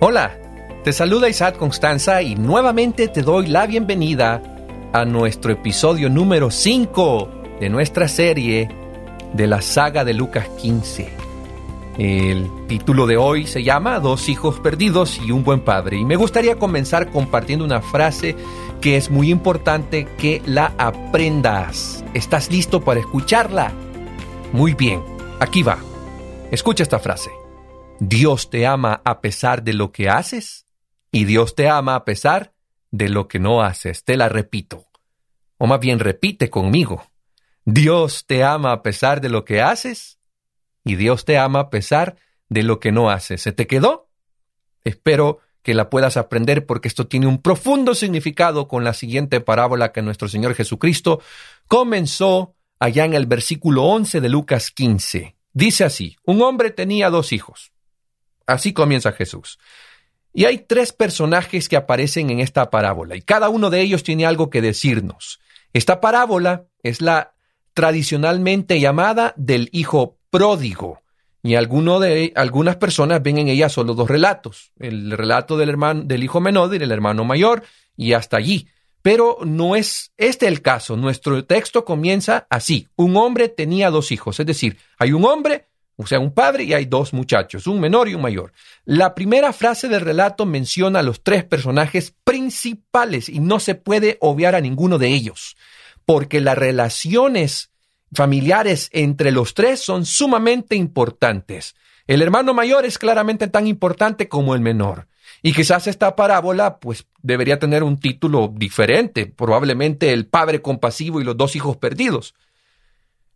Hola, te saluda Isaac Constanza y nuevamente te doy la bienvenida a nuestro episodio número 5 de nuestra serie de la saga de Lucas 15. El título de hoy se llama Dos hijos perdidos y un buen padre y me gustaría comenzar compartiendo una frase que es muy importante que la aprendas. ¿Estás listo para escucharla? Muy bien, aquí va. Escucha esta frase. Dios te ama a pesar de lo que haces y Dios te ama a pesar de lo que no haces. Te la repito. O más bien repite conmigo. Dios te ama a pesar de lo que haces y Dios te ama a pesar de lo que no haces. ¿Se te quedó? Espero que la puedas aprender porque esto tiene un profundo significado con la siguiente parábola que nuestro Señor Jesucristo comenzó allá en el versículo 11 de Lucas 15. Dice así, un hombre tenía dos hijos. Así comienza Jesús. Y hay tres personajes que aparecen en esta parábola y cada uno de ellos tiene algo que decirnos. Esta parábola es la tradicionalmente llamada del hijo pródigo y alguno de, algunas personas ven en ella solo dos relatos, el relato del, hermano, del hijo menor y del hermano mayor y hasta allí. Pero no es este el caso. Nuestro texto comienza así. Un hombre tenía dos hijos, es decir, hay un hombre o sea, un padre y hay dos muchachos, un menor y un mayor. La primera frase del relato menciona a los tres personajes principales y no se puede obviar a ninguno de ellos, porque las relaciones familiares entre los tres son sumamente importantes. El hermano mayor es claramente tan importante como el menor. Y quizás esta parábola pues debería tener un título diferente, probablemente el padre compasivo y los dos hijos perdidos.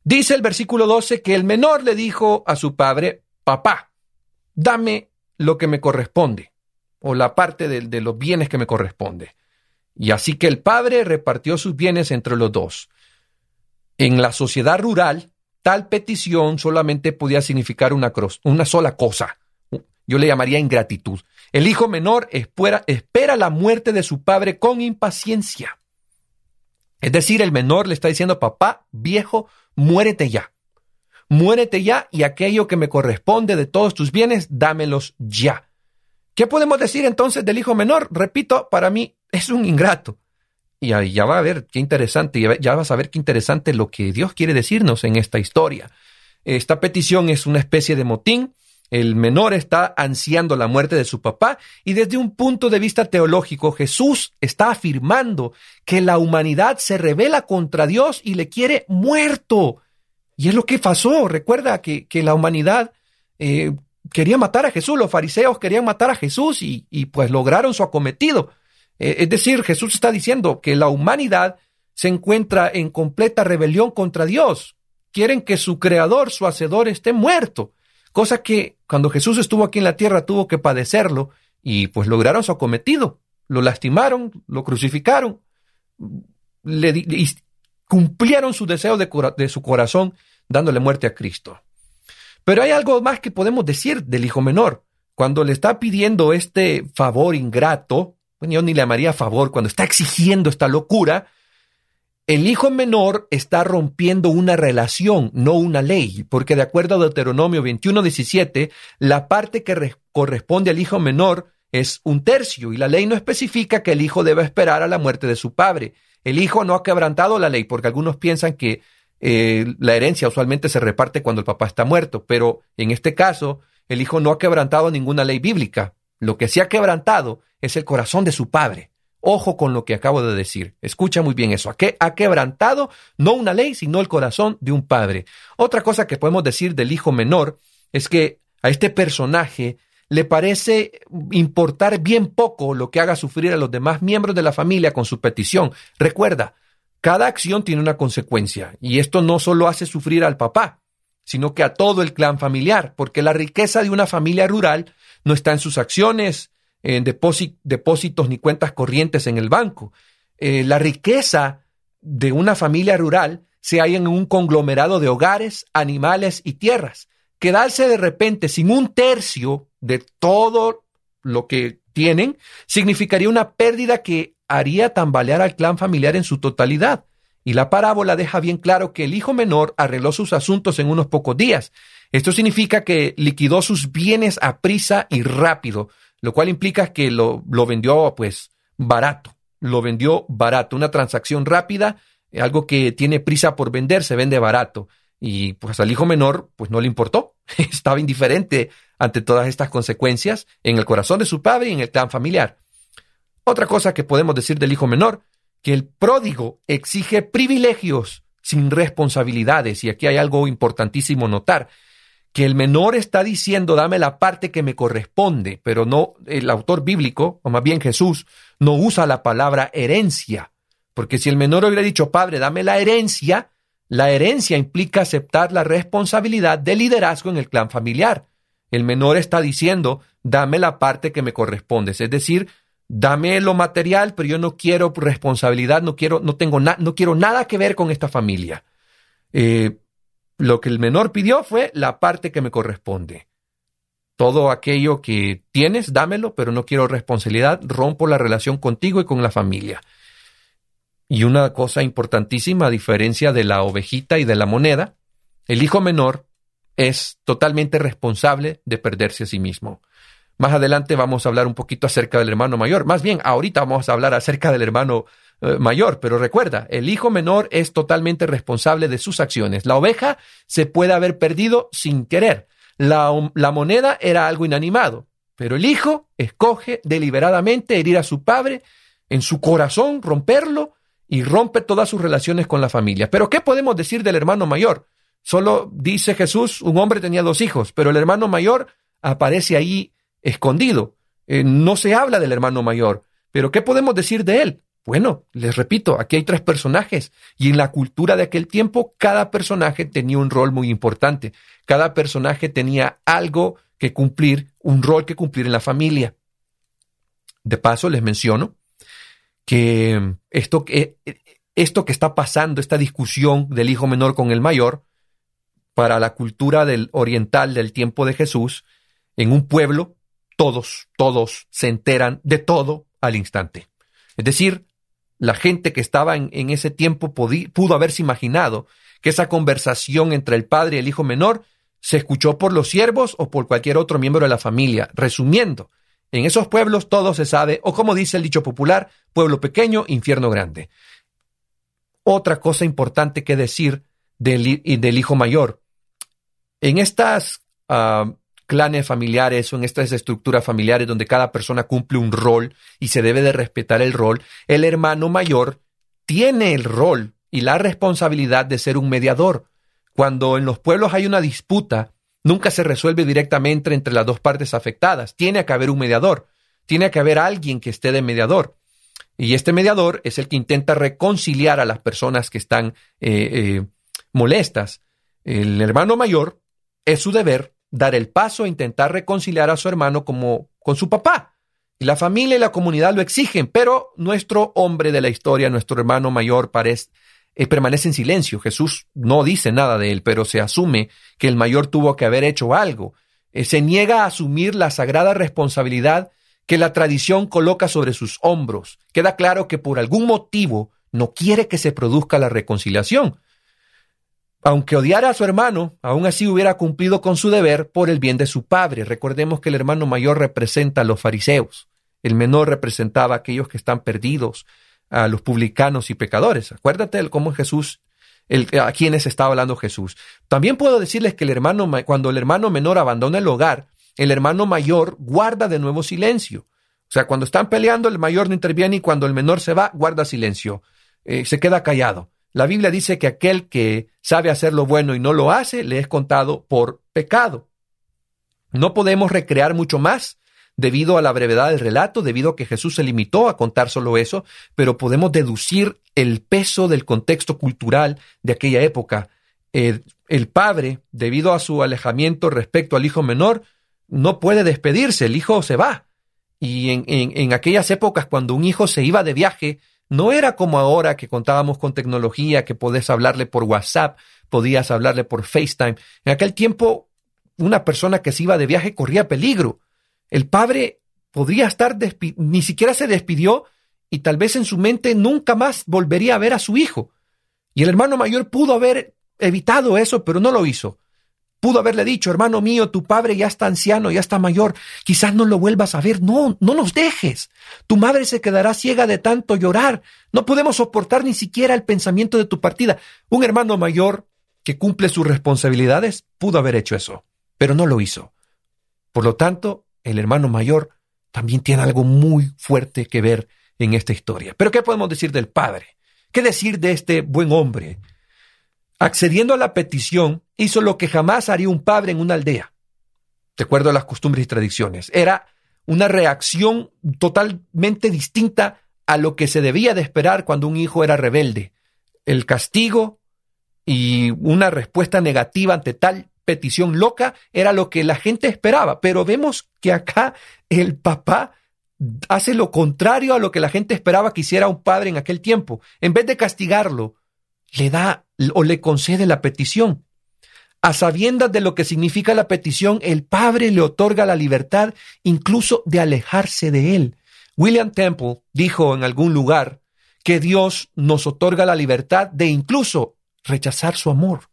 Dice el versículo 12 que el menor le dijo a su padre, papá, dame lo que me corresponde, o la parte de, los bienes que me corresponde. Y así que el padre repartió sus bienes entre los dos. En la sociedad rural, tal petición solamente podía significar una, una sola cosa. Yo le llamaría ingratitud. El hijo menor espera, espera la muerte de su padre con impaciencia. Es decir, el menor le está diciendo, papá, viejo, muérete ya. Muérete ya y aquello que me corresponde de todos tus bienes, dámelos ya. ¿Qué podemos decir entonces del hijo menor? Repito, para mí es un ingrato. Y ahí ya va a ver qué interesante, ya vas a ver qué interesante lo que Dios quiere decirnos en esta historia. Esta petición es una especie de motín. El menor está ansiando la muerte de su papá y desde un punto de vista teológico Jesús está afirmando que la humanidad se revela contra Dios y le quiere muerto. Y es lo que pasó. Recuerda que, que la humanidad eh, quería matar a Jesús, los fariseos querían matar a Jesús y, y pues lograron su acometido. Eh, es decir, Jesús está diciendo que la humanidad se encuentra en completa rebelión contra Dios. Quieren que su creador, su hacedor, esté muerto cosa que cuando Jesús estuvo aquí en la tierra tuvo que padecerlo y pues lograron su acometido, lo lastimaron, lo crucificaron, le, cumplieron su deseo de, su corazón dándole muerte a Cristo. Pero hay algo más que podemos decir del hijo menor. Cuando le está pidiendo este favor ingrato, bueno, yo ni le llamaría favor, cuando está exigiendo esta locura, el hijo menor está rompiendo una relación, no una ley, porque de acuerdo a Deuteronomio 21:17, la parte que corresponde al hijo menor es un tercio y la ley no especifica que el hijo debe esperar a la muerte de su padre. El hijo no ha quebrantado la ley, porque algunos piensan que eh, la herencia usualmente se reparte cuando el papá está muerto, pero en este caso el hijo no ha quebrantado ninguna ley bíblica. Lo que sí ha quebrantado es el corazón de su padre. Ojo con lo que acabo de decir. Escucha muy bien eso. Ha quebrantado no una ley, sino el corazón de un padre. Otra cosa que podemos decir del hijo menor es que a este personaje le parece importar bien poco lo que haga sufrir a los demás miembros de la familia con su petición. Recuerda, cada acción tiene una consecuencia y esto no solo hace sufrir al papá, sino que a todo el clan familiar, porque la riqueza de una familia rural no está en sus acciones, en depósitos ni cuentas corrientes en el banco. Eh, la riqueza de una familia rural se halla en un conglomerado de hogares, animales y tierras. Quedarse de repente sin un tercio de todo lo que tienen significaría una pérdida que haría tambalear al clan familiar en su totalidad. Y la parábola deja bien claro que el hijo menor arregló sus asuntos en unos pocos días. Esto significa que liquidó sus bienes a prisa y rápido, lo cual implica que lo, vendió pues barato, lo vendió barato, una transacción rápida, algo que tiene prisa por vender, se vende barato. Y pues al hijo menor pues no le importó, estaba indiferente ante todas estas consecuencias en el corazón de su padre y en el clan familiar. Otra cosa que podemos decir del hijo menor, que el pródigo exige privilegios sin responsabilidades, y aquí hay algo importantísimo notar, que el menor está diciendo dame la parte que me corresponde, pero no el autor bíblico, o más bien Jesús, no usa la palabra herencia, porque si el menor hubiera dicho padre dame la herencia, la herencia implica aceptar la responsabilidad de liderazgo en el clan familiar. El menor está diciendo dame la parte que me corresponde, es decir, dame lo material, pero yo no quiero responsabilidad, no quiero, no tengo no quiero nada que ver con esta familia. Eh, lo que el menor pidió fue la parte que me corresponde. Todo aquello que tienes, dámelo, pero no quiero responsabilidad, rompo la relación contigo y con la familia. Y una cosa importantísima, a diferencia de la ovejita y de la moneda, el hijo menor es totalmente responsable de perderse a sí mismo. Más adelante vamos a hablar un poquito acerca del hermano mayor. Más bien, ahorita vamos a hablar acerca del hermano eh, mayor, pero recuerda, el hijo menor es totalmente responsable de sus acciones. La oveja se puede haber perdido sin querer. La, la moneda era algo inanimado, pero el hijo escoge deliberadamente herir a su padre en su corazón, romperlo y rompe todas sus relaciones con la familia. Pero ¿qué podemos decir del hermano mayor? Solo dice Jesús, un hombre tenía dos hijos, pero el hermano mayor aparece ahí escondido. Eh, no se habla del hermano mayor. Pero ¿qué podemos decir de él? Bueno, les repito, aquí hay tres personajes y en la cultura de aquel tiempo cada personaje tenía un rol muy importante. Cada personaje tenía algo que cumplir, un rol que cumplir en la familia. De paso, les menciono que esto, que esto que está pasando, esta discusión del hijo menor con el mayor, para la cultura del oriental del tiempo de Jesús, en un pueblo todos, todos se enteran de todo al instante. Es decir, la gente que estaba en, ese tiempo pudo haberse imaginado que esa conversación entre el padre y el hijo menor se escuchó por los siervos o por cualquier otro miembro de la familia. Resumiendo, en esos pueblos todo se sabe, o como dice el dicho popular, pueblo pequeño, infierno grande. Otra cosa importante que decir del, del hijo mayor. En estas ah, clanes familiares o en estas estructuras familiares donde cada persona cumple un rol y se debe de respetar el rol, el hermano mayor tiene el rol y la responsabilidad de ser un mediador. Cuando en los pueblos hay una disputa, nunca se resuelve directamente entre las dos partes afectadas. Tiene que haber un mediador, tiene que haber alguien que esté de mediador. Y este mediador es el que intenta reconciliar a las personas que están eh, eh, molestas. El hermano mayor es su deber dar el paso e intentar reconciliar a su hermano como con su papá. Y la familia y la comunidad lo exigen, pero nuestro hombre de la historia, nuestro hermano mayor, parece, eh, permanece en silencio. Jesús no dice nada de él, pero se asume que el mayor tuvo que haber hecho algo. Eh, se niega a asumir la sagrada responsabilidad que la tradición coloca sobre sus hombros. Queda claro que por algún motivo no quiere que se produzca la reconciliación. Aunque odiara a su hermano, aún así hubiera cumplido con su deber por el bien de su padre. Recordemos que el hermano mayor representa a los fariseos, el menor representaba a aquellos que están perdidos, a los publicanos y pecadores. Acuérdate de cómo Jesús, a quienes estaba hablando Jesús. También puedo decirles que el hermano, cuando el hermano menor abandona el hogar, el hermano mayor guarda de nuevo silencio. O sea, cuando están peleando, el mayor no interviene y cuando el menor se va, guarda silencio. Eh, se queda callado. La Biblia dice que aquel que sabe hacer lo bueno y no lo hace, le es contado por pecado. No podemos recrear mucho más debido a la brevedad del relato, debido a que Jesús se limitó a contar solo eso, pero podemos deducir el peso del contexto cultural de aquella época. el padre, debido a su alejamiento respecto al hijo menor, no puede despedirse, el hijo se va. Y en, aquellas épocas, cuando un hijo se iba de viaje, no era como ahora que contábamos con tecnología, que podés hablarle por WhatsApp, podías hablarle por FaceTime. En aquel tiempo, una persona que se iba de viaje corría peligro. El padre podría estar, ni siquiera se despidió y tal vez en su mente nunca más volvería a ver a su hijo. Y el hermano mayor pudo haber evitado eso, pero no lo hizo. Pudo haberle dicho, hermano mío, tu padre ya está anciano, ya está mayor, quizás no lo vuelvas a ver. No, no nos dejes. Tu madre se quedará ciega de tanto llorar. No podemos soportar ni siquiera el pensamiento de tu partida. Un hermano mayor que cumple sus responsabilidades pudo haber hecho eso, pero no lo hizo. Por lo tanto, el hermano mayor también tiene algo muy fuerte que ver en esta historia. Pero ¿qué podemos decir del padre? ¿Qué decir de este buen hombre? Accediendo a la petición, hizo lo que jamás haría un padre en una aldea, de acuerdo a las costumbres y tradiciones. Era una reacción totalmente distinta a lo que se debía de esperar cuando un hijo era rebelde. El castigo y una respuesta negativa ante tal petición loca era lo que la gente esperaba, pero vemos que acá el papá hace lo contrario a lo que la gente esperaba que hiciera un padre en aquel tiempo. En vez de castigarlo, le da o le concede la petición. A sabiendas de lo que significa la petición, el padre le otorga la libertad incluso de alejarse de él. William Temple dijo en algún lugar que Dios nos otorga la libertad de incluso rechazar su amor.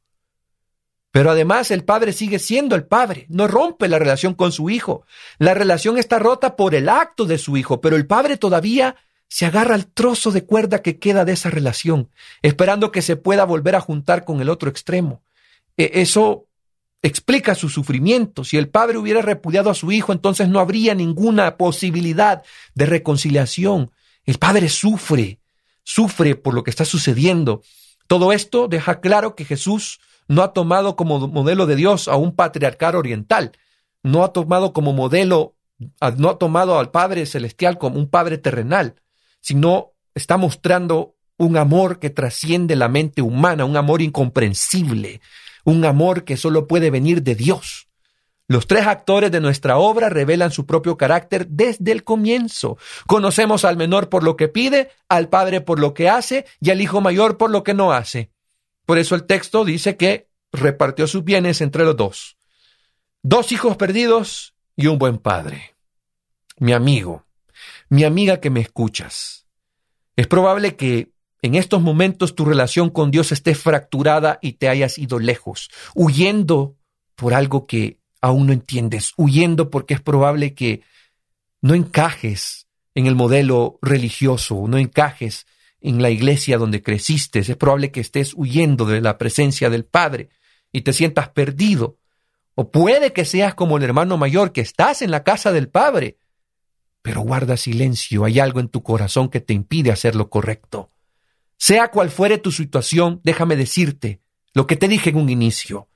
Pero además el padre sigue siendo el padre, no rompe la relación con su hijo. La relación está rota por el acto de su hijo, pero el padre todavía se agarra al trozo de cuerda que queda de esa relación, esperando que se pueda volver a juntar con el otro extremo. E, eso explica su sufrimiento. Si el padre hubiera repudiado a su hijo, entonces no habría ninguna posibilidad de reconciliación. El padre sufre, sufre por lo que está sucediendo. Todo esto deja claro que Jesús no ha tomado como modelo de Dios a un patriarcal oriental, no ha tomado como modelo, no ha tomado al Padre Celestial como un Padre terrenal, sino está mostrando un amor que trasciende la mente humana, un amor incomprensible, un amor que solo puede venir de Dios. Los tres actores de nuestra obra revelan su propio carácter desde el comienzo. Conocemos al menor por lo que pide, al padre por lo que hace y al hijo mayor por lo que no hace. Por eso el texto dice que repartió sus bienes entre los dos. Dos hijos perdidos y un buen padre. Mi amigo, mi amiga que me escuchas, es probable que en estos momentos tu relación con Dios esté fracturada y te hayas ido lejos, huyendo por algo que aún no entiendes, huyendo porque es probable que no encajes en el modelo religioso, no encajes en la iglesia donde creciste, es probable que estés huyendo de la presencia del Padre y te sientas perdido. O puede que seas como el hermano mayor, que estás en la casa del Padre, pero guarda silencio, hay algo en tu corazón que te impide hacer lo correcto. Sea cual fuere tu situación, déjame decirte lo que te dije en un inicio.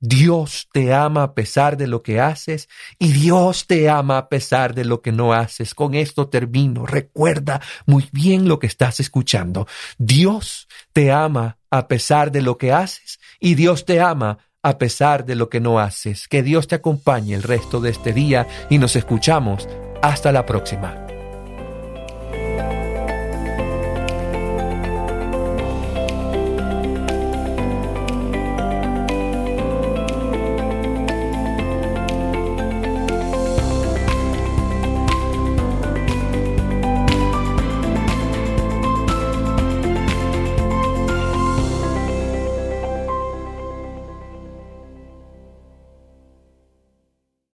Dios te ama a pesar de lo que haces y Dios te ama a pesar de lo que no haces. Con esto termino. Recuerda muy bien lo que estás escuchando. Dios te ama a pesar de lo que haces y Dios te ama a pesar de lo que no haces. Que Dios te acompañe el resto de este día y nos escuchamos. Hasta la próxima.